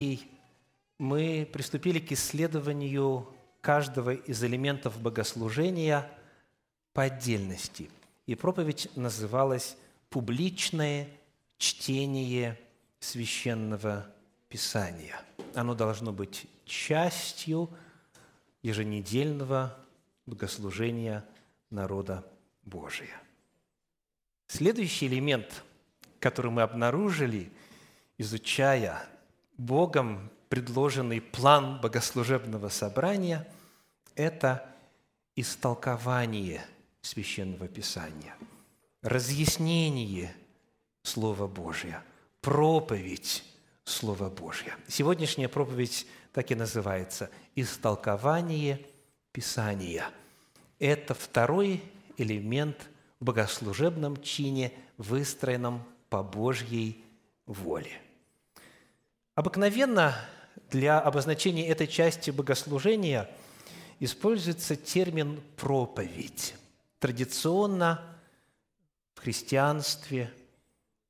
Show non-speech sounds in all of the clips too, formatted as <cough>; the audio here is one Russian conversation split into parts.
И мы приступили к исследованию каждого из элементов богослужения по отдельности. И проповедь называлась «Публичное чтение священного Писания». Оно должно быть частью еженедельного богослужения народа Божия. Следующий элемент, который мы обнаружили, изучая Богом предложенный план богослужебного собрания – это истолкование Священного Писания, разъяснение Слова Божия, проповедь Слова Божия. Сегодняшняя проповедь так и называется «Истолкование Писания». Это второй элемент в богослужебном чине, выстроенном по Божьей воле. Обыкновенно для обозначения этой части богослужения используется термин «проповедь». Традиционно в христианстве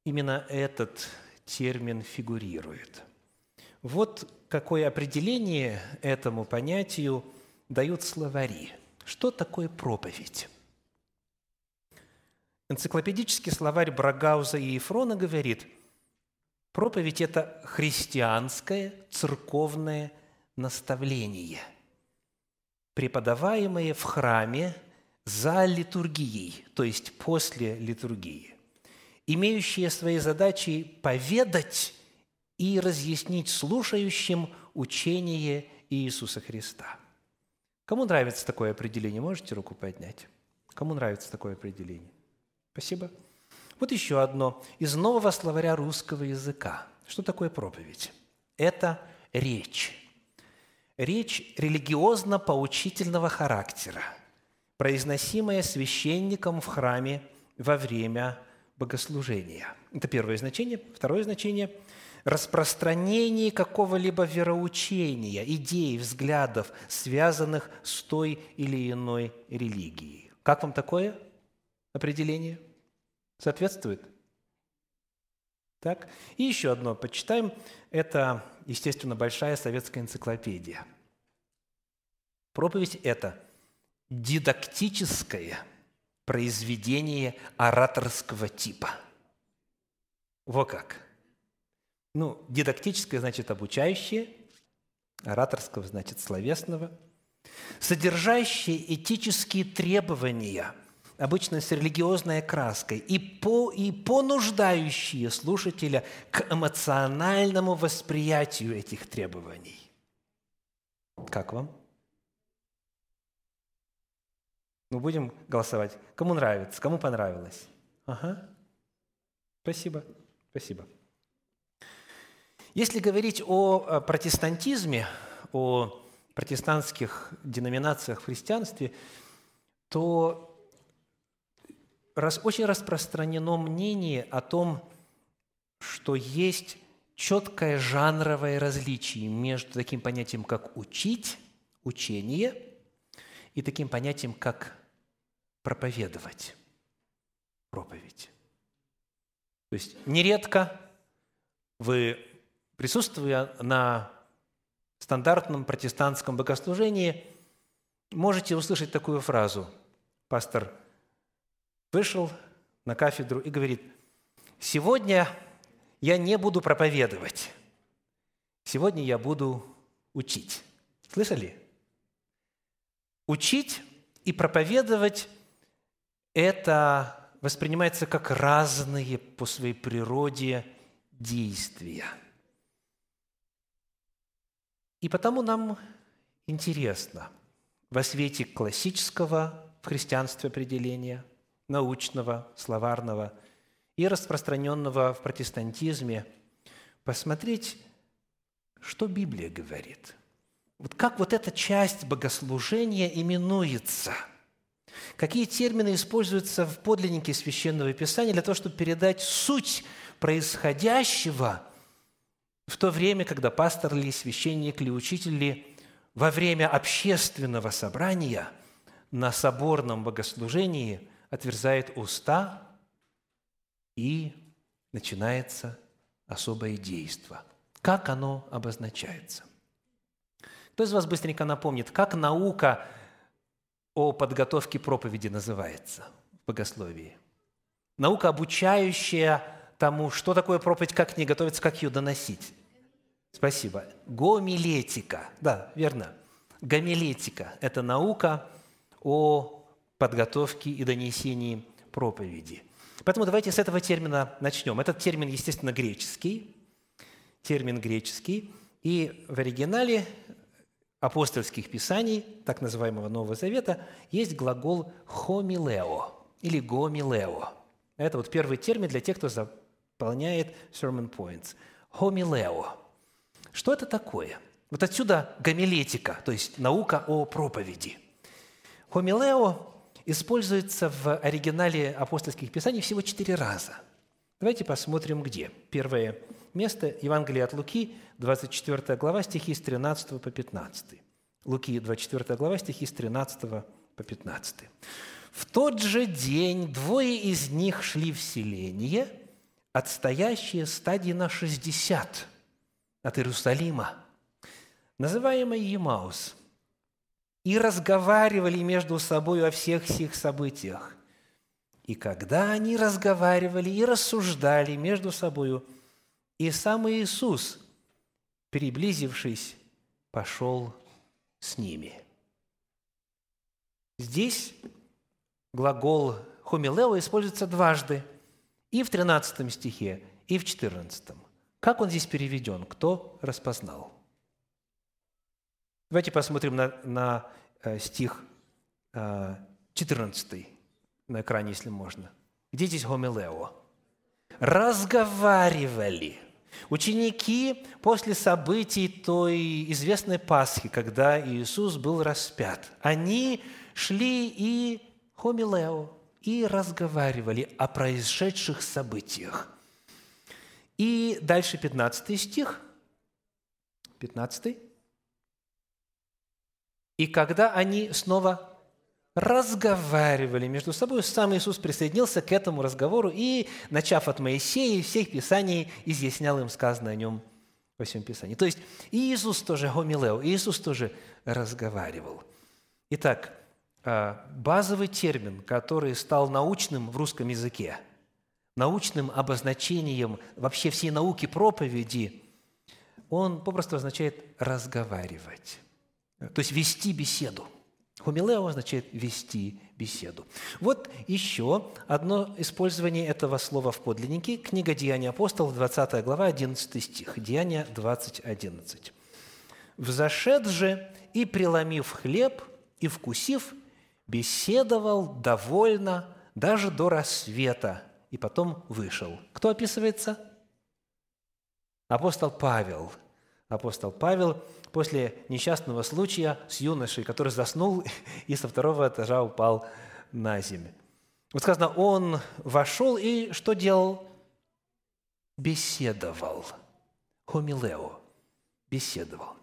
именно этот термин фигурирует. Вот какое определение этому понятию дают словари. Что такое проповедь? Энциклопедический словарь Брагауза и Ефрона говорит – Проповедь – это христианское церковное наставление, преподаваемое в храме за литургией, то есть после литургии, имеющее своей задачей поведать и разъяснить слушающим учение Иисуса Христа. Кому нравится такое определение? Можете руку поднять? Кому нравится такое определение? Спасибо. Вот еще одно из нового словаря русского языка. Что такое проповедь? Это речь. Речь религиозно-поучительного характера, произносимая священником в храме во время богослужения. Это первое значение. Второе значение – распространение какого-либо вероучения, идей, взглядов, связанных с той или иной религией. Как вам такое определение – Соответствует? Так? И еще одно почитаем. Это, естественно, большая советская энциклопедия. Проповедь – это дидактическое произведение ораторского типа. Во как. Ну, дидактическое значит обучающее, ораторского значит словесного, содержащее этические требования – обычно с религиозной окраской, и, по, и понуждающие слушателя к эмоциональному восприятию этих требований. Как вам? Мы будем голосовать. Кому нравится, кому понравилось? Ага. Спасибо. Спасибо. Если говорить о протестантизме, о протестантских деноминациях в христианстве, то раз, очень распространено мнение о том, что есть четкое жанровое различие между таким понятием, как «учить», «учение» и таким понятием, как «проповедовать», «проповедь». То есть нередко вы, присутствуя на стандартном протестантском богослужении, можете услышать такую фразу. Пастор вышел на кафедру и говорит, сегодня я не буду проповедовать, сегодня я буду учить. Слышали? Учить и проповедовать – это воспринимается как разные по своей природе действия. И потому нам интересно во свете классического в христианстве определения – научного, словарного и распространенного в протестантизме, посмотреть, что Библия говорит. Вот как вот эта часть богослужения именуется? Какие термины используются в подлиннике Священного Писания для того, чтобы передать суть происходящего в то время, когда пастор или священник или учитель ли во время общественного собрания на соборном богослужении – отверзает уста, и начинается особое действие. Как оно обозначается? Кто из вас быстренько напомнит, как наука о подготовке проповеди называется в богословии? Наука, обучающая тому, что такое проповедь, как к ней готовиться, как ее доносить. Спасибо. Гомилетика. Да, верно. Гомилетика – это наука о подготовке и донесении проповеди. Поэтому давайте с этого термина начнем. Этот термин, естественно, греческий. Термин греческий. И в оригинале апостольских писаний, так называемого Нового Завета, есть глагол «хомилео» или «гомилео». Это вот первый термин для тех, кто заполняет sermon points. «Хомилео». Что это такое? Вот отсюда гомилетика, то есть наука о проповеди. «Хомилео» используется в оригинале апостольских писаний всего четыре раза. Давайте посмотрим, где. Первое место – Евангелие от Луки, 24 глава, стихи с 13 по 15. Луки, 24 глава, стихи с 13 по 15. «В тот же день двое из них шли в селение, отстоящее стадии на 60 от Иерусалима, называемое Емаус, и разговаривали между собой о всех сих событиях. И когда они разговаривали и рассуждали между собою, и сам Иисус, приблизившись, пошел с ними. Здесь глагол «хумилео» используется дважды, и в 13 стихе, и в 14. Как он здесь переведен? Кто распознал? Давайте посмотрим на, на э, стих 14 э, на экране, если можно. Где здесь гомилео? Разговаривали. Ученики после событий той известной Пасхи, когда Иисус был распят, они шли и хомилео, и разговаривали о происшедших событиях. И дальше 15 стих, 15. И когда они снова разговаривали между собой, сам Иисус присоединился к этому разговору и, начав от Моисея и всех Писаний, изъяснял им сказанное о нем во всем Писании. То есть Иисус тоже гомилео, Иисус тоже разговаривал. Итак, а, базовый термин, который стал научным в русском языке, научным обозначением вообще всей науки проповеди, он попросту означает «разговаривать». То есть вести беседу. Хумилео означает вести беседу. Вот еще одно использование этого слова в подлиннике. Книга «Деяния апостолов», 20 глава, 11 стих. Деяния 20, 11. «Взошед же и, преломив хлеб, и вкусив, беседовал довольно даже до рассвета, и потом вышел». Кто описывается? Апостол Павел. Апостол Павел – после несчастного случая с юношей, который заснул <laughs> и со второго этажа упал на землю. Вот сказано, он вошел и что делал? Беседовал. Хомилео. Беседовал.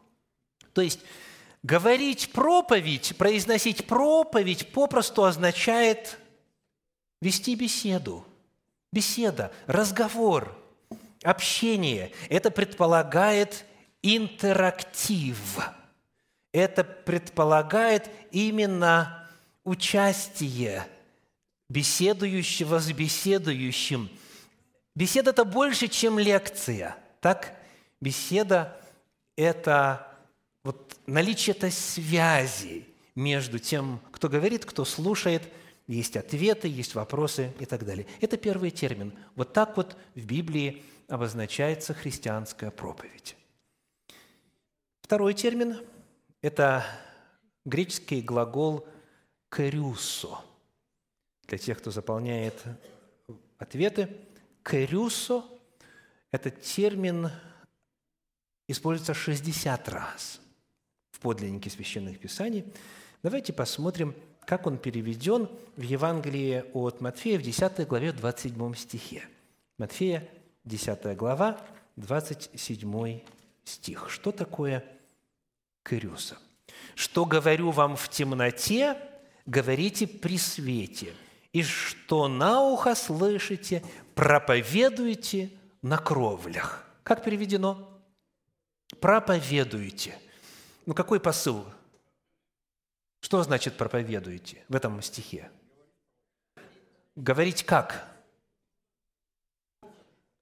То есть, говорить проповедь, произносить проповедь попросту означает вести беседу. Беседа, разговор, общение. Это предполагает интерактив. Это предполагает именно участие беседующего с беседующим. Беседа – это больше, чем лекция. Так? Беседа – это вот наличие этой связи между тем, кто говорит, кто слушает, есть ответы, есть вопросы и так далее. Это первый термин. Вот так вот в Библии обозначается христианская проповедь. Второй термин – это греческий глагол «керюсо». Для тех, кто заполняет ответы, «керюсо» – этот термин используется 60 раз в подлиннике священных писаний. Давайте посмотрим, как он переведен в Евангелии от Матфея в 10 главе 27 стихе. Матфея, 10 глава, 27 стих. Что такое Кырюса. «Что говорю вам в темноте, говорите при свете, и что на ухо слышите, проповедуйте на кровлях». Как переведено? проповедуйте. Ну, какой посыл? Что значит проповедуйте в этом стихе? Говорить как?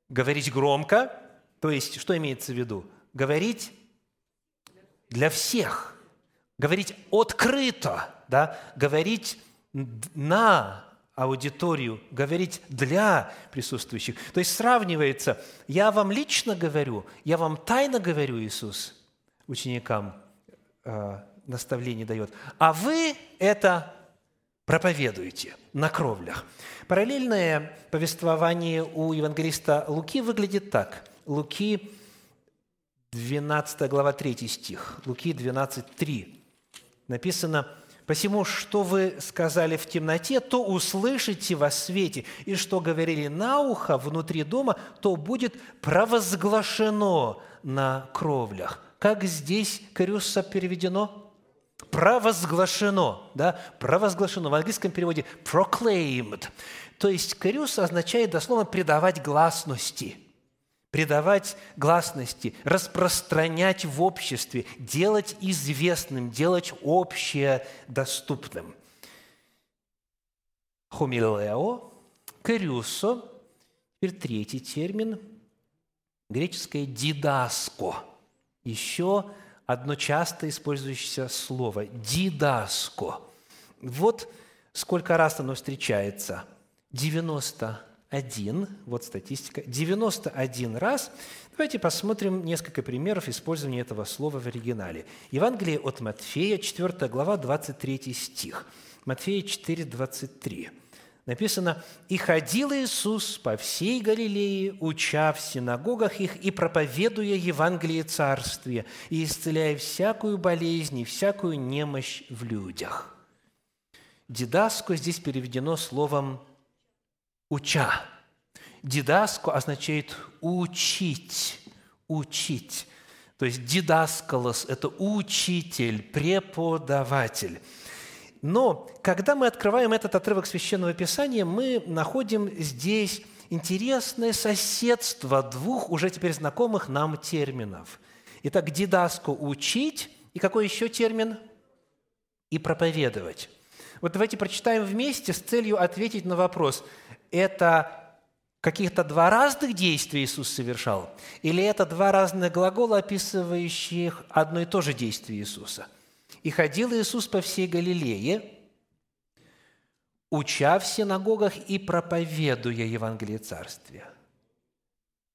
Говорить громко, то есть, что имеется в виду? Говорить для всех, говорить открыто, да? говорить на аудиторию, говорить для присутствующих. То есть сравнивается, я вам лично говорю, я вам тайно говорю, Иисус, ученикам э, наставление дает, а вы это проповедуете на кровлях. Параллельное повествование у евангелиста Луки выглядит так. Луки 12 глава 3 стих. Луки 12, 3. Написано – Посему, что вы сказали в темноте, то услышите во свете, и что говорили на ухо внутри дома, то будет провозглашено на кровлях. Как здесь Карюса переведено? Провозглашено, да? Провозглашено. В английском переводе proclaimed. То есть Карюс означает дословно «придавать гласности» придавать гласности, распространять в обществе, делать известным, делать общее доступным. Хумилео, кэрюсо, теперь третий термин, греческое «дидаско». Еще одно часто использующееся слово – «дидаско». Вот сколько раз оно встречается. 90 один, вот статистика, 91 раз. Давайте посмотрим несколько примеров использования этого слова в оригинале. Евангелие от Матфея, 4 глава, 23 стих. Матфея 4, 23. Написано, «И ходил Иисус по всей Галилее, уча в синагогах их и проповедуя Евангелие Царствия, и исцеляя всякую болезнь и всякую немощь в людях». Дидаско здесь переведено словом уча. Дидаско означает учить, учить. То есть дидаскалос – это учитель, преподаватель. Но когда мы открываем этот отрывок Священного Писания, мы находим здесь интересное соседство двух уже теперь знакомых нам терминов. Итак, дидаско – учить, и какой еще термин? И проповедовать. Вот давайте прочитаем вместе с целью ответить на вопрос – это каких-то два разных действия Иисус совершал? Или это два разных глагола, описывающих одно и то же действие Иисуса? «И ходил Иисус по всей Галилее, уча в синагогах и проповедуя Евангелие Царствия».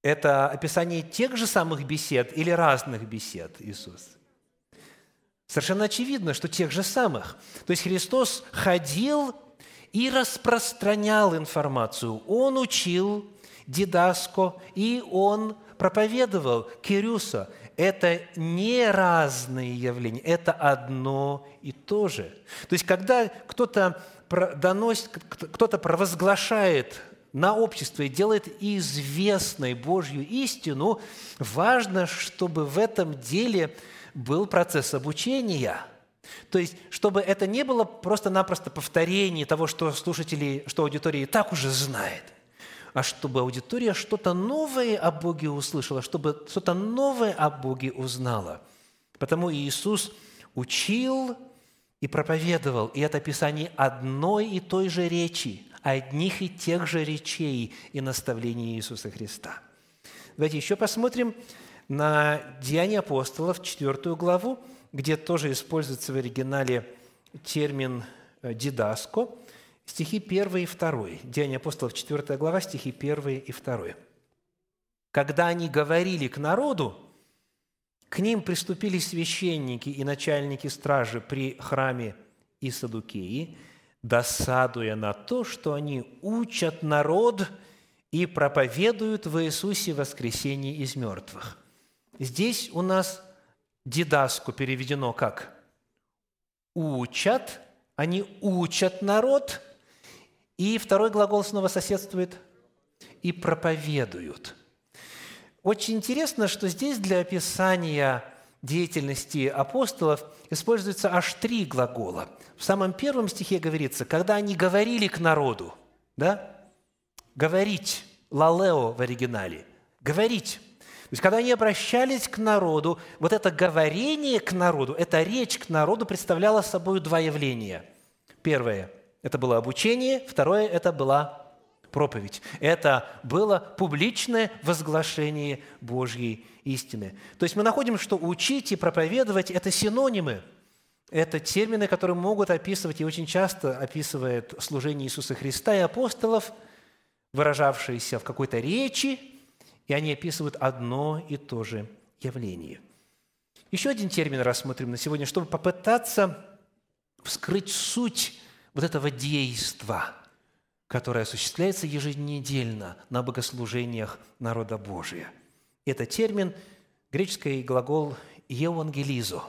Это описание тех же самых бесед или разных бесед Иисус? Совершенно очевидно, что тех же самых. То есть Христос ходил и распространял информацию. Он учил дидаско, и он проповедовал Кирюса. Это не разные явления, это одно и то же. То есть, когда кто-то доносит, кто-то провозглашает на общество и делает известной Божью истину, важно, чтобы в этом деле был процесс обучения – то есть, чтобы это не было просто-напросто повторение того, что слушатели, что аудитория и так уже знает, а чтобы аудитория что-то новое о Боге услышала, чтобы что-то новое о Боге узнала. Потому Иисус учил и проповедовал, и это описание одной и той же речи, одних и тех же речей и наставлений Иисуса Христа. Давайте еще посмотрим на Деяния апостолов, четвертую главу, где тоже используется в оригинале термин э, «дидаско», стихи 1 и 2. Деяния апостолов, 4 глава, стихи 1 и 2. «Когда они говорили к народу, к ним приступили священники и начальники стражи при храме и Садукеи, досадуя на то, что они учат народ и проповедуют в Иисусе воскресение из мертвых». Здесь у нас дидаску переведено как «учат», они учат народ, и второй глагол снова соседствует «и проповедуют». Очень интересно, что здесь для описания деятельности апостолов используется аж три глагола. В самом первом стихе говорится, когда они говорили к народу, да? Говорить, лалео в оригинале, говорить. Есть, когда они обращались к народу, вот это говорение к народу, эта речь к народу представляла собой два явления. Первое – это было обучение, второе – это была проповедь. Это было публичное возглашение Божьей истины. То есть мы находим, что учить и проповедовать – это синонимы. Это термины, которые могут описывать, и очень часто описывает служение Иисуса Христа и апостолов, выражавшиеся в какой-то речи, и они описывают одно и то же явление. Еще один термин рассмотрим на сегодня, чтобы попытаться вскрыть суть вот этого действа – которое осуществляется еженедельно на богослужениях народа Божия. Это термин, греческий глагол «евангелизо»,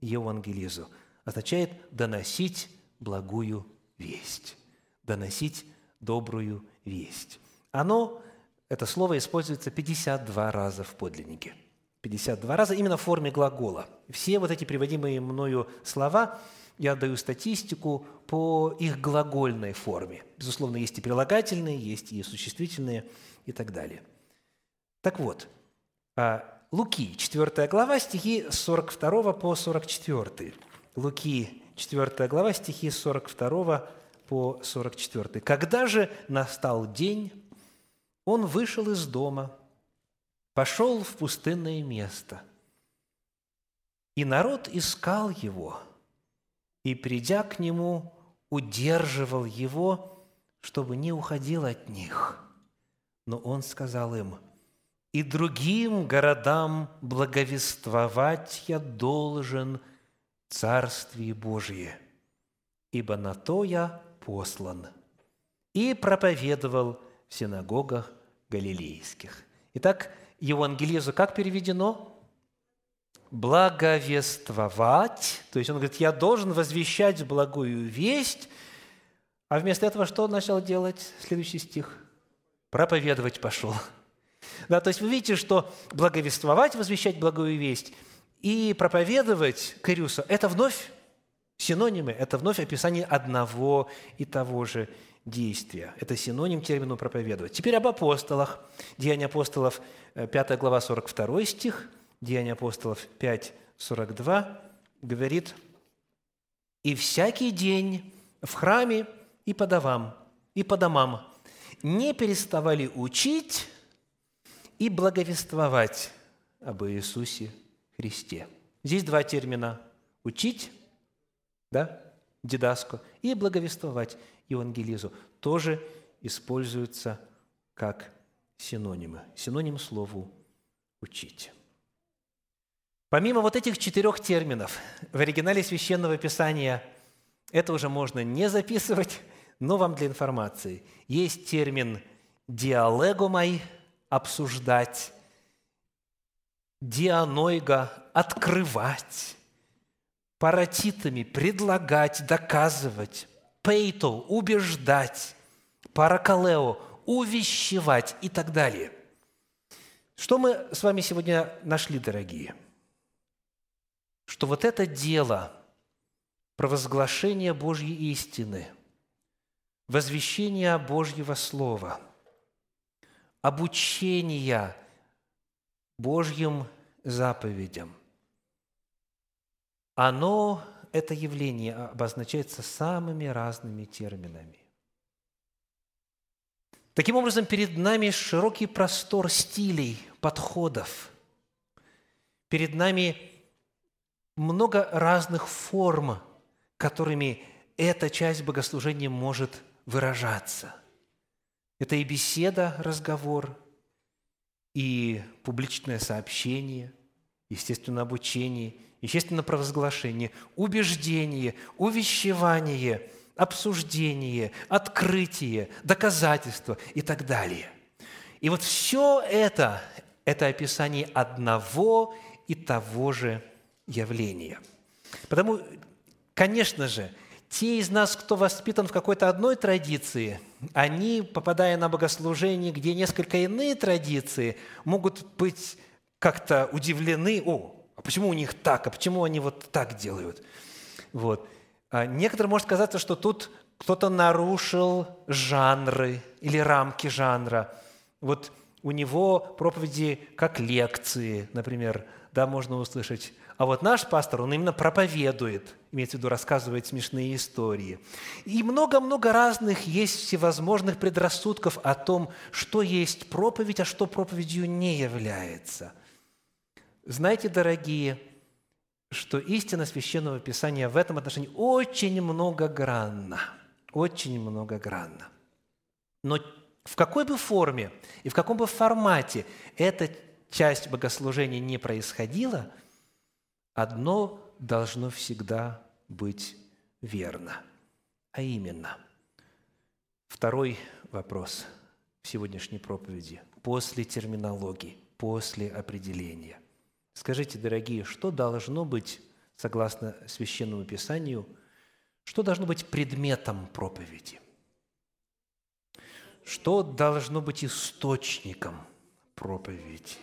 «евангелизо» означает «доносить благую весть», «доносить добрую весть». Оно, это слово используется 52 раза в подлиннике. 52 раза именно в форме глагола. Все вот эти приводимые мною слова – я даю статистику по их глагольной форме. Безусловно, есть и прилагательные, есть и существительные и так далее. Так вот, а, Луки, 4 глава, стихи с 42 по 44. Луки, 4 глава, стихи с 42 по 44. «Когда же настал день, он вышел из дома, пошел в пустынное место, и народ искал его – и, придя к нему, удерживал его, чтобы не уходил от них. Но он сказал им, «И другим городам благовествовать я должен Царствие Божие, ибо на то я послан». И проповедовал синагогах галилейских. Итак, Евангелизу как переведено? благовествовать, то есть он говорит, я должен возвещать благую весть, а вместо этого что он начал делать? Следующий стих. Проповедовать пошел. Да, то есть вы видите, что благовествовать, возвещать благую весть и проповедовать Кириуса – это вновь синонимы, это вновь описание одного и того же действия. Это синоним термину «проповедовать». Теперь об апостолах. Деяния апостолов, 5 э, глава, 42 стих – Деяния апостолов 5, 42, говорит, «И всякий день в храме и по домам, и по домам не переставали учить и благовествовать об Иисусе Христе». Здесь два термина – учить, да, дидаско, и благовествовать евангелизу тоже используются как синонимы. Синоним слову «учить». Помимо вот этих четырех терминов в оригинале Священного Писания, это уже можно не записывать, но вам для информации. Есть термин «диалегомай» – обсуждать, «дианойга» – открывать, паратитами – предлагать, доказывать, «пейто» – убеждать, «паракалео» – увещевать и так далее. Что мы с вами сегодня нашли, дорогие – что вот это дело провозглашения Божьей истины, возвещения Божьего Слова, обучения Божьим заповедям, оно, это явление, обозначается самыми разными терминами. Таким образом, перед нами широкий простор стилей, подходов. Перед нами много разных форм, которыми эта часть богослужения может выражаться. Это и беседа, разговор, и публичное сообщение, естественно, обучение, естественно, провозглашение, убеждение, увещевание, обсуждение, открытие, доказательство и так далее. И вот все это – это описание одного и того же явление. Потому, конечно же, те из нас, кто воспитан в какой-то одной традиции, они, попадая на богослужение, где несколько иные традиции, могут быть как-то удивлены, о, а почему у них так, а почему они вот так делают? Вот. А некоторым может казаться, что тут кто-то нарушил жанры или рамки жанра. Вот у него проповеди как лекции, например, да, можно услышать. А вот наш пастор, он именно проповедует, имеется в виду, рассказывает смешные истории. И много-много разных есть всевозможных предрассудков о том, что есть проповедь, а что проповедью не является. Знаете, дорогие, что истина Священного Писания в этом отношении очень многогранна. Очень многогранна. Но в какой бы форме и в каком бы формате эта часть богослужения не происходила, одно должно всегда быть верно. А именно, второй вопрос в сегодняшней проповеди после терминологии, после определения. Скажите, дорогие, что должно быть, согласно Священному Писанию, что должно быть предметом проповеди? Что должно быть источником проповеди?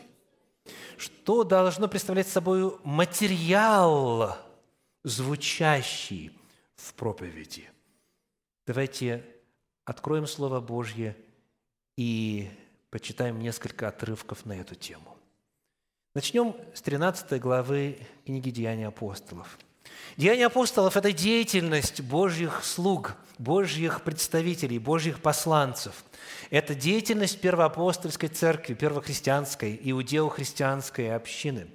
Что должно представлять собой материал, звучащий в проповеди? Давайте откроем Слово Божье и почитаем несколько отрывков на эту тему. Начнем с 13 главы книги «Деяния апостолов». Деяния апостолов – это деятельность Божьих слуг, Божьих представителей, Божьих посланцев. Это деятельность первоапостольской церкви, первохристианской, иудео-христианской общины.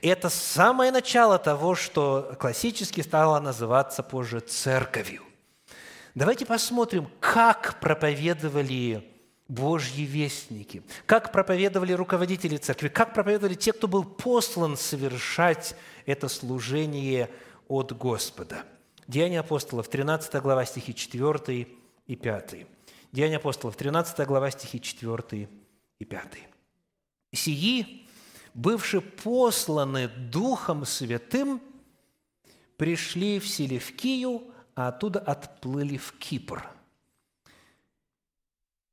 Это самое начало того, что классически стало называться позже церковью. Давайте посмотрим, как проповедовали Божьи вестники, как проповедовали руководители церкви, как проповедовали те, кто был послан совершать это служение от Господа. Деяния апостолов, 13 глава, стихи 4 и 5. Деяния апостолов, 13 глава, стихи 4 и 5. «Сии, бывшие посланы Духом Святым, пришли в Селевкию, а оттуда отплыли в Кипр».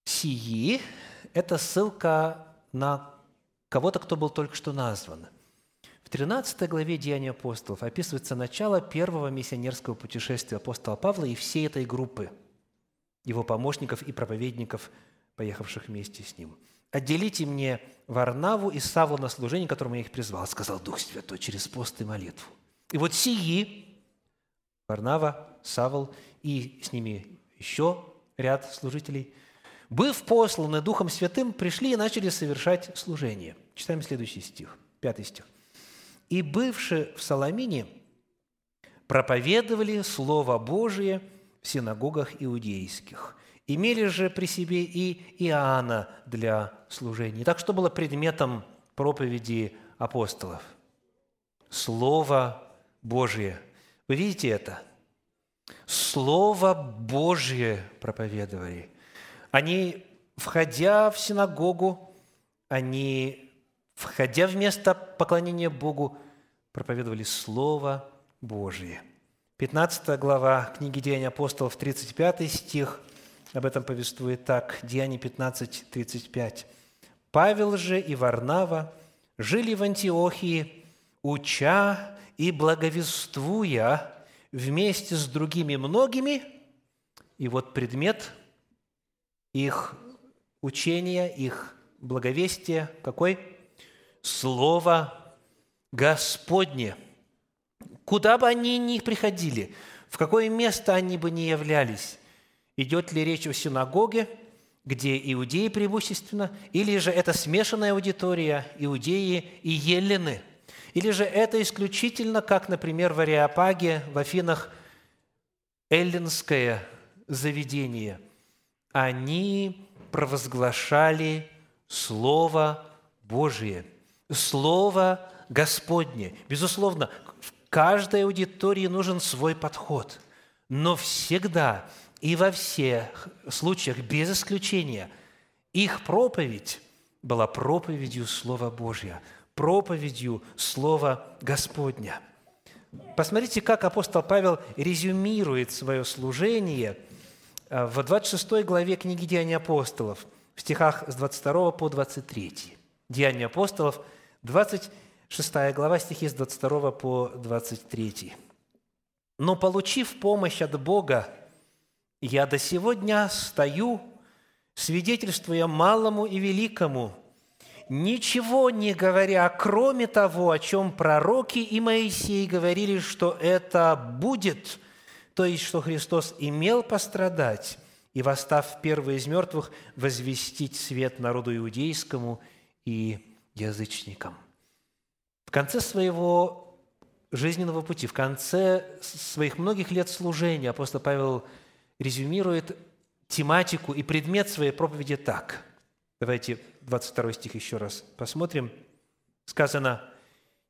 «Сии» – это ссылка на кого-то, кто был только что назван – 13 главе Деяний апостолов описывается начало первого миссионерского путешествия апостола Павла и всей этой группы, его помощников и проповедников, поехавших вместе с ним. «Отделите мне Варнаву и Савла на служение, которому я их призвал», сказал Дух Святой через пост и молитву. И вот сии, Варнава, Савл и с ними еще ряд служителей, быв посланы Духом Святым, пришли и начали совершать служение. Читаем следующий стих, пятый стих и бывшие в Соломине проповедовали Слово Божие в синагогах иудейских. Имели же при себе и Иоанна для служения. Так что было предметом проповеди апостолов? Слово Божие. Вы видите это? Слово Божье проповедовали. Они, входя в синагогу, они входя в место поклонения Богу, проповедовали Слово Божие. 15 глава книги Деяний апостолов, 35 стих, об этом повествует так, Деяния 15, 35. «Павел же и Варнава жили в Антиохии, уча и благовествуя вместе с другими многими». И вот предмет их учения, их благовестия какой – Слово Господне. Куда бы они ни приходили, в какое место они бы ни являлись, идет ли речь о синагоге, где иудеи преимущественно, или же это смешанная аудитория, иудеи и елены, или же это исключительно, как, например, в Ариапаге, в Афинах, эллинское заведение. Они провозглашали Слово Божие – Слово Господне. Безусловно, в каждой аудитории нужен свой подход, но всегда и во всех случаях, без исключения, их проповедь была проповедью Слова Божьего, проповедью Слова Господня. Посмотрите, как апостол Павел резюмирует свое служение в 26 главе книги Деяний апостолов, в стихах с 22 по 23. Деяния апостолов – 26 глава, стихи с 22 по 23. «Но, получив помощь от Бога, я до сего дня стою, свидетельствуя малому и великому, ничего не говоря, кроме того, о чем пророки и Моисей говорили, что это будет, то есть, что Христос имел пострадать и, восстав первый из мертвых, возвестить свет народу иудейскому и язычникам. В конце своего жизненного пути, в конце своих многих лет служения апостол Павел резюмирует тематику и предмет своей проповеди так. Давайте 22 стих еще раз посмотрим. Сказано,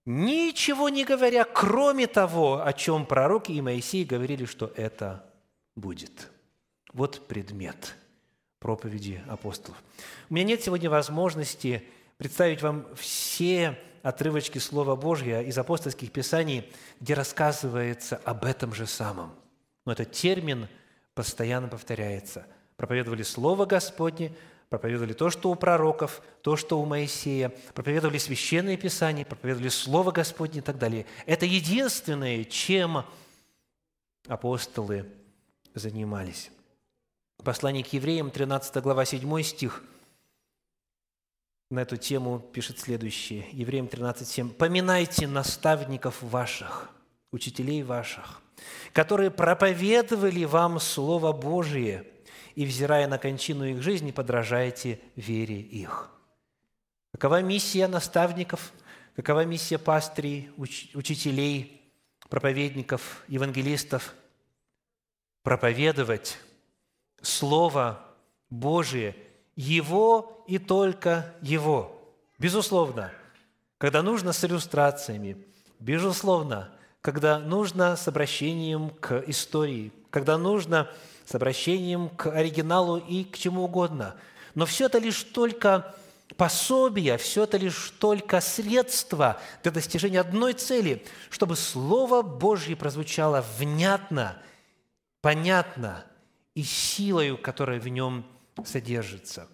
«Ничего не говоря, кроме того, о чем пророки и Моисей говорили, что это будет». Вот предмет проповеди апостолов. У меня нет сегодня возможности представить вам все отрывочки Слова Божьего из апостольских писаний, где рассказывается об этом же самом. Но этот термин постоянно повторяется. Проповедовали Слово Господне, проповедовали то, что у пророков, то, что у Моисея, проповедовали священные писания, проповедовали Слово Господне и так далее. Это единственное, чем апостолы занимались. Послание к евреям, 13 глава, 7 стих – на эту тему пишет следующее. Евреям 13.7. «Поминайте наставников ваших, учителей ваших, которые проповедовали вам Слово Божие, и, взирая на кончину их жизни, подражайте вере их». Какова миссия наставников? Какова миссия пастырей, учителей, проповедников, евангелистов? Проповедовать Слово Божие – его и только Его. Безусловно, когда нужно с иллюстрациями, безусловно, когда нужно с обращением к истории, когда нужно с обращением к оригиналу и к чему угодно. Но все это лишь только пособие, все это лишь только средство для достижения одной цели, чтобы Слово Божье прозвучало внятно, понятно и силою, которая в нем содержится.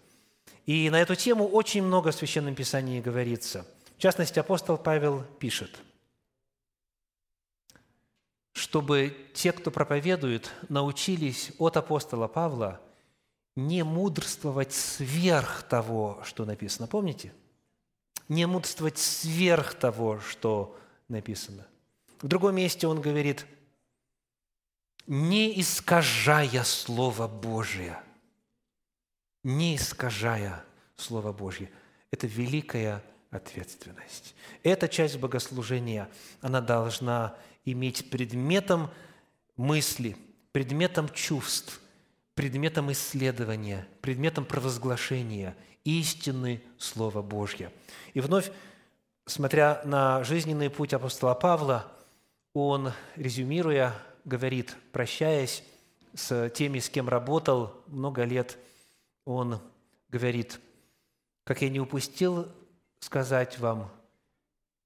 И на эту тему очень много в Священном Писании говорится. В частности, апостол Павел пишет, чтобы те, кто проповедует, научились от апостола Павла не мудрствовать сверх того, что написано. Помните? Не мудрствовать сверх того, что написано. В другом месте он говорит, не искажая Слово Божие – не искажая Слово Божье. Это великая ответственность. Эта часть богослужения, она должна иметь предметом мысли, предметом чувств, предметом исследования, предметом провозглашения истины Слова Божье. И вновь, смотря на жизненный путь апостола Павла, он, резюмируя, говорит, прощаясь с теми, с кем работал много лет – он говорит, как я не упустил сказать вам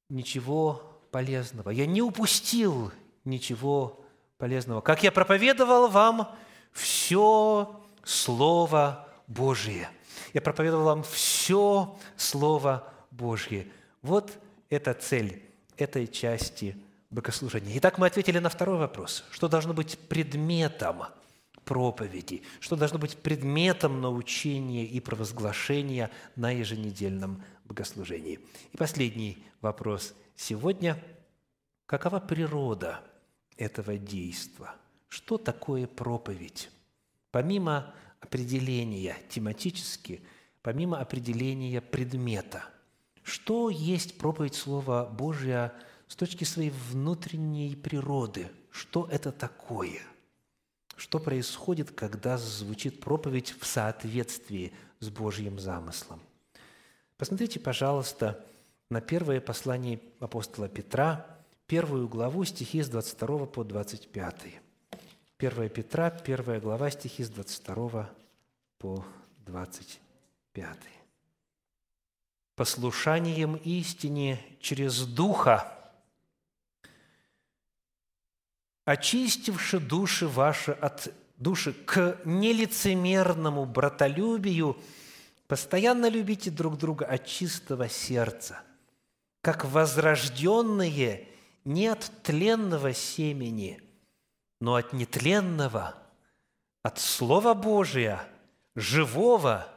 ничего полезного. Я не упустил ничего полезного. Как я проповедовал вам все Слово Божие. Я проповедовал вам все Слово Божье. Вот эта цель этой части богослужения. Итак, мы ответили на второй вопрос. Что должно быть предметом – проповеди, что должно быть предметом научения и провозглашения на еженедельном богослужении. И последний вопрос сегодня. Какова природа этого действа? Что такое проповедь? Помимо определения тематически, помимо определения предмета, что есть проповедь Слова Божия с точки своей внутренней природы? Что это такое – что происходит, когда звучит проповедь в соответствии с Божьим замыслом. Посмотрите, пожалуйста, на первое послание апостола Петра, первую главу, стихи с 22 по 25. 1 Петра, первая глава, стихи с 22 по 25. «Послушанием истине через Духа очистивши души ваши от души к нелицемерному братолюбию, постоянно любите друг друга от чистого сердца, как возрожденные не от тленного семени, но от нетленного, от Слова Божия, живого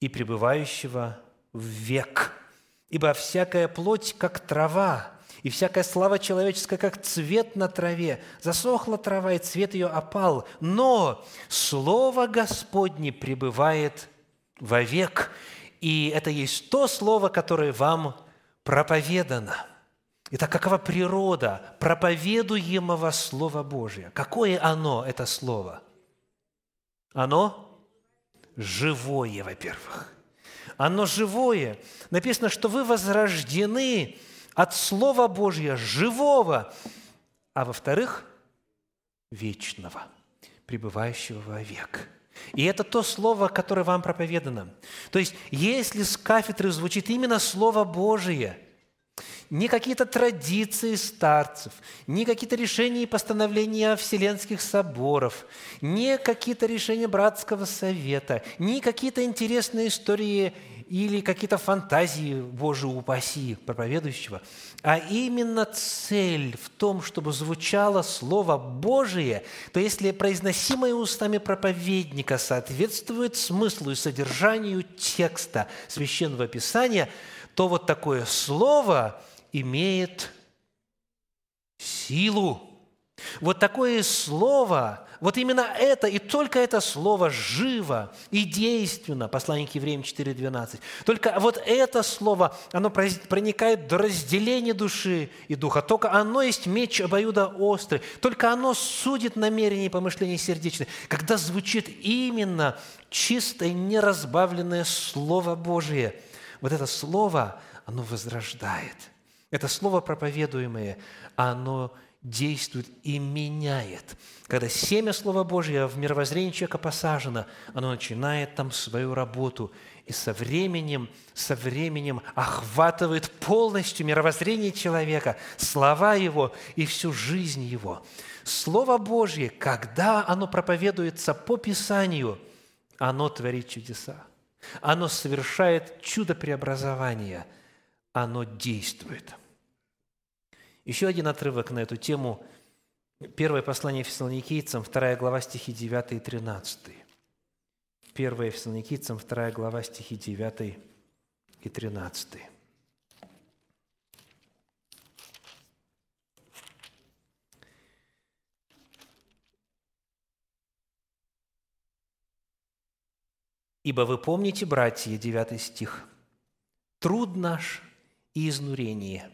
и пребывающего в век. Ибо всякая плоть, как трава, и всякая слава человеческая, как цвет на траве. Засохла трава, и цвет ее опал. Но Слово Господне пребывает вовек. И это есть то Слово, которое вам проповедано. Итак, какова природа проповедуемого Слова Божия? Какое оно, это Слово? Оно живое, во-первых. Оно живое. Написано, что вы возрождены от Слова Божьего, живого, а во-вторых, вечного, пребывающего вовек. И это то слово, которое вам проповедано. То есть, если с кафедры звучит именно Слово Божие – не какие-то традиции старцев, не какие-то решения и постановления Вселенских соборов, не какие-то решения Братского совета, не какие-то интересные истории или какие-то фантазии, Боже упаси, проповедующего, а именно цель в том, чтобы звучало Слово Божие, то если произносимое устами проповедника соответствует смыслу и содержанию текста Священного Писания, то вот такое Слово – имеет силу. Вот такое слово, вот именно это и только это слово живо и действенно, послание к евреям 4.12. Только вот это слово, оно проникает до разделения души и духа. Только оно есть меч обоюда острый. Только оно судит намерения и помышления сердечные. Когда звучит именно чистое, неразбавленное Слово Божие, вот это Слово, оно возрождает – это слово проповедуемое, оно действует и меняет. Когда семя Слова Божьего в мировоззрении человека посажено, оно начинает там свою работу и со временем, со временем охватывает полностью мировоззрение человека, слова его и всю жизнь его. Слово Божье, когда оно проповедуется по Писанию, оно творит чудеса. Оно совершает чудо преобразования. Оно действует – еще один отрывок на эту тему. Первое послание Фессалоникийцам, 2 глава, стихи 9 и 13. Первое Фессалоникийцам, 2 глава, стихи 9 и 13. «Ибо вы помните, братья, 9 стих, труд наш и изнурение –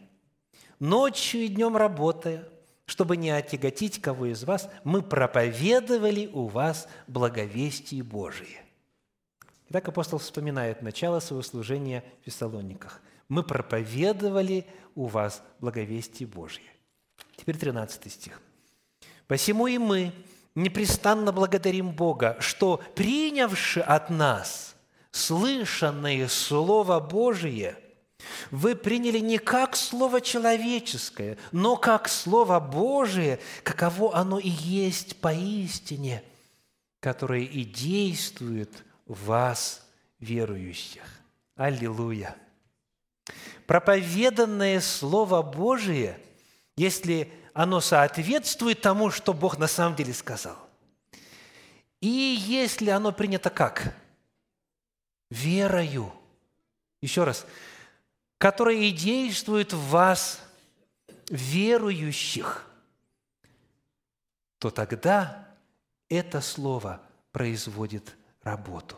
ночью и днем работая, чтобы не отяготить кого из вас, мы проповедовали у вас благовестие Божие». Итак, апостол вспоминает начало своего служения в Фессалониках. «Мы проповедовали у вас благовестие Божие». Теперь 13 стих. «Посему и мы непрестанно благодарим Бога, что, принявши от нас слышанное Слово Божие – вы приняли не как Слово человеческое, но как Слово Божие, каково оно и есть поистине, которое и действует в вас, верующих. Аллилуйя! Проповеданное Слово Божие, если оно соответствует тому, что Бог на самом деле сказал, и если оно принято как? Верою. Еще раз – которое действует в вас, верующих, то тогда это слово производит работу.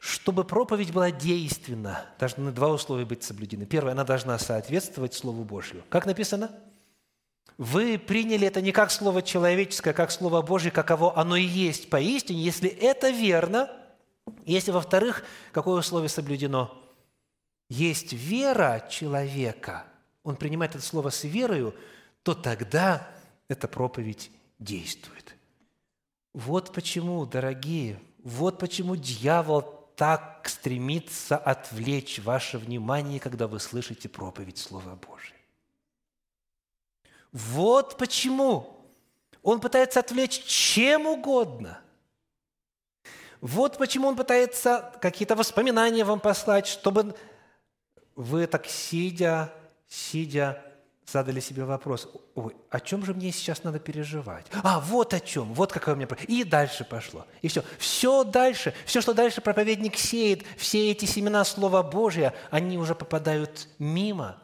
Чтобы проповедь была действенна, должны два условия быть соблюдены. Первое, она должна соответствовать Слову Божью. Как написано? Вы приняли это не как Слово человеческое, а как Слово Божье, каково оно и есть поистине. Если это верно, если, во-вторых, какое условие соблюдено – есть вера человека, он принимает это слово с верою, то тогда эта проповедь действует. Вот почему, дорогие, вот почему дьявол так стремится отвлечь ваше внимание, когда вы слышите проповедь Слова Божия. Вот почему он пытается отвлечь чем угодно. Вот почему он пытается какие-то воспоминания вам послать, чтобы вы так сидя, сидя, задали себе вопрос, ой, о чем же мне сейчас надо переживать? А, вот о чем, вот какое у меня... И дальше пошло. И все. Все дальше, все, что дальше проповедник сеет, все эти семена Слова Божия, они уже попадают мимо.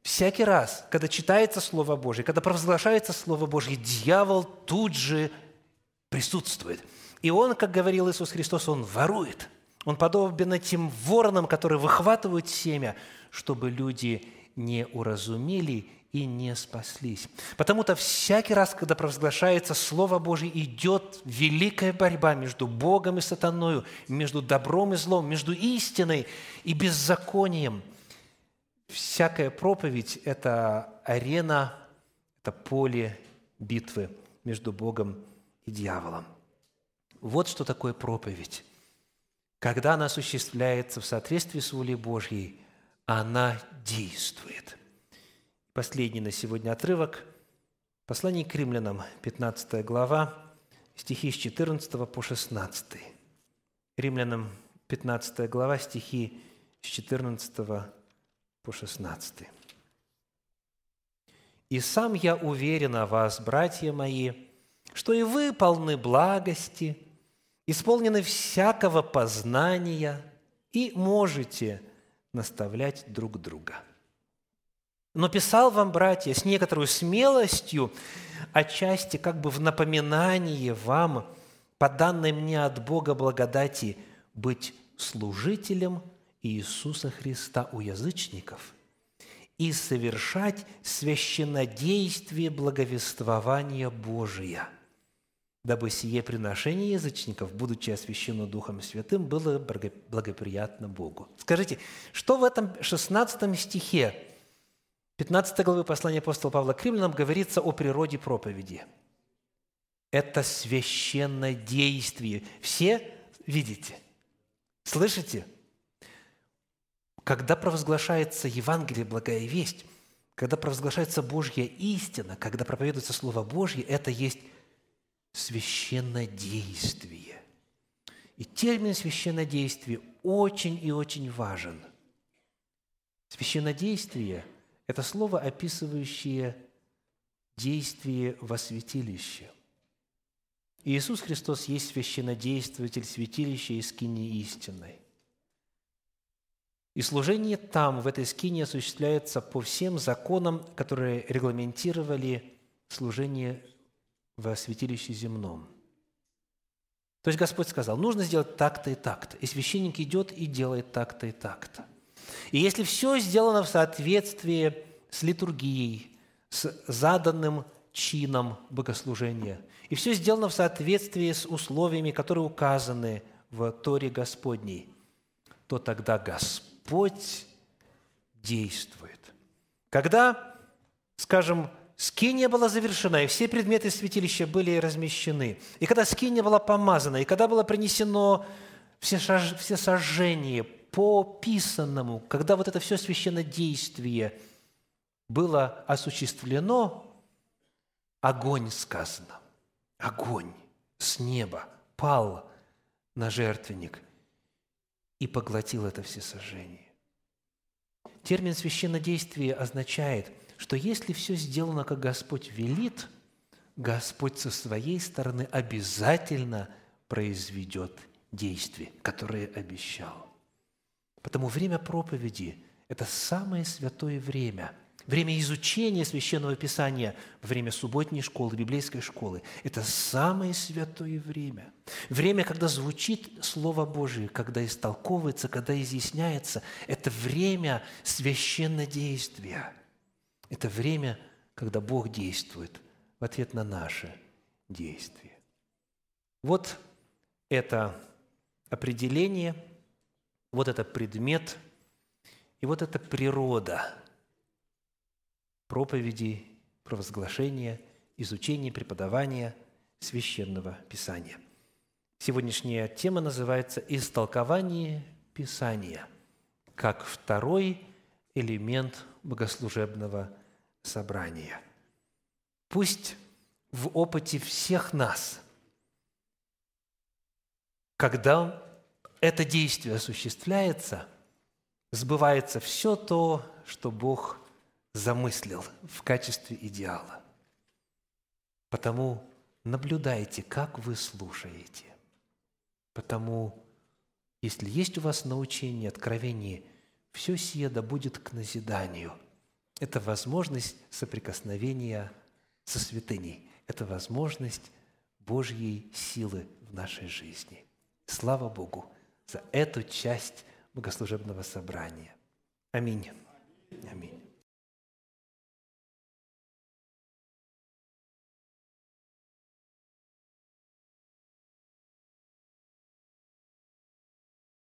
Всякий раз, когда читается Слово Божье, когда провозглашается Слово Божье, дьявол тут же присутствует. И он, как говорил Иисус Христос, он ворует. Он подобен этим воронам, которые выхватывают семя, чтобы люди не уразумели и не спаслись. Потому-то всякий раз, когда провозглашается Слово Божье, идет великая борьба между Богом и сатаною, между добром и злом, между истиной и беззаконием. Всякая проповедь – это арена, это поле битвы между Богом и дьяволом. Вот что такое проповедь. Когда она осуществляется в соответствии с волей Божьей – она действует. Последний на сегодня отрывок. Послание к римлянам, 15 глава, стихи с 14 по 16. Римлянам, 15 глава, стихи с 14 по 16. «И сам я уверен о вас, братья мои, что и вы полны благости, исполнены всякого познания и можете – наставлять друг друга. Но писал вам, братья, с некоторой смелостью, отчасти как бы в напоминание вам, по данной мне от Бога благодати, быть служителем Иисуса Христа у язычников и совершать священнодействие благовествования Божия – дабы сие приношение язычников, будучи освящено Духом Святым, было благоприятно Богу». Скажите, что в этом 16 стихе 15 главы послания апостола Павла к римлянам говорится о природе проповеди? Это священное действие. Все видите? Слышите? Когда провозглашается Евангелие, благая весть, когда провозглашается Божья истина, когда проповедуется Слово Божье, это есть священнодействие. И термин священнодействие очень и очень важен. Священнодействие – это слово, описывающее действие во святилище. Иисус Христос есть священнодействователь святилища и скини истинной. И служение там, в этой скине, осуществляется по всем законам, которые регламентировали служение во святилище земном. То есть Господь сказал, нужно сделать так-то и так-то. И священник идет и делает так-то и так-то. И если все сделано в соответствии с литургией, с заданным чином богослужения, и все сделано в соответствии с условиями, которые указаны в Торе Господней, то тогда Господь действует. Когда, скажем, скиния была завершена, и все предметы святилища были размещены. И когда скиния была помазана, и когда было принесено все, шаж, все сожжения по писанному, когда вот это все священное действие было осуществлено, огонь сказано, огонь с неба пал на жертвенник и поглотил это все сожжение. Термин священнодействие означает – что если все сделано, как Господь велит, Господь со своей стороны обязательно произведет действие, которое обещал. Потому время проповеди – это самое святое время – Время изучения Священного Писания, время субботней школы, библейской школы – это самое святое время. Время, когда звучит Слово Божие, когда истолковывается, когда изъясняется – это время священнодействия. Это время, когда Бог действует в ответ на наше действие. Вот это определение, вот это предмет и вот эта природа проповеди, провозглашения, изучения, преподавания священного Писания. Сегодняшняя тема называется «Истолкование Писания» как второй элемент богослужебного собрания. Пусть в опыте всех нас, когда это действие осуществляется, сбывается все то, что Бог замыслил в качестве идеала. Потому наблюдайте, как вы слушаете. Потому, если есть у вас научение, откровение, все сие да будет к назиданию. Это возможность соприкосновения со святыней. Это возможность Божьей силы в нашей жизни. Слава Богу за эту часть богослужебного собрания. Аминь. Аминь.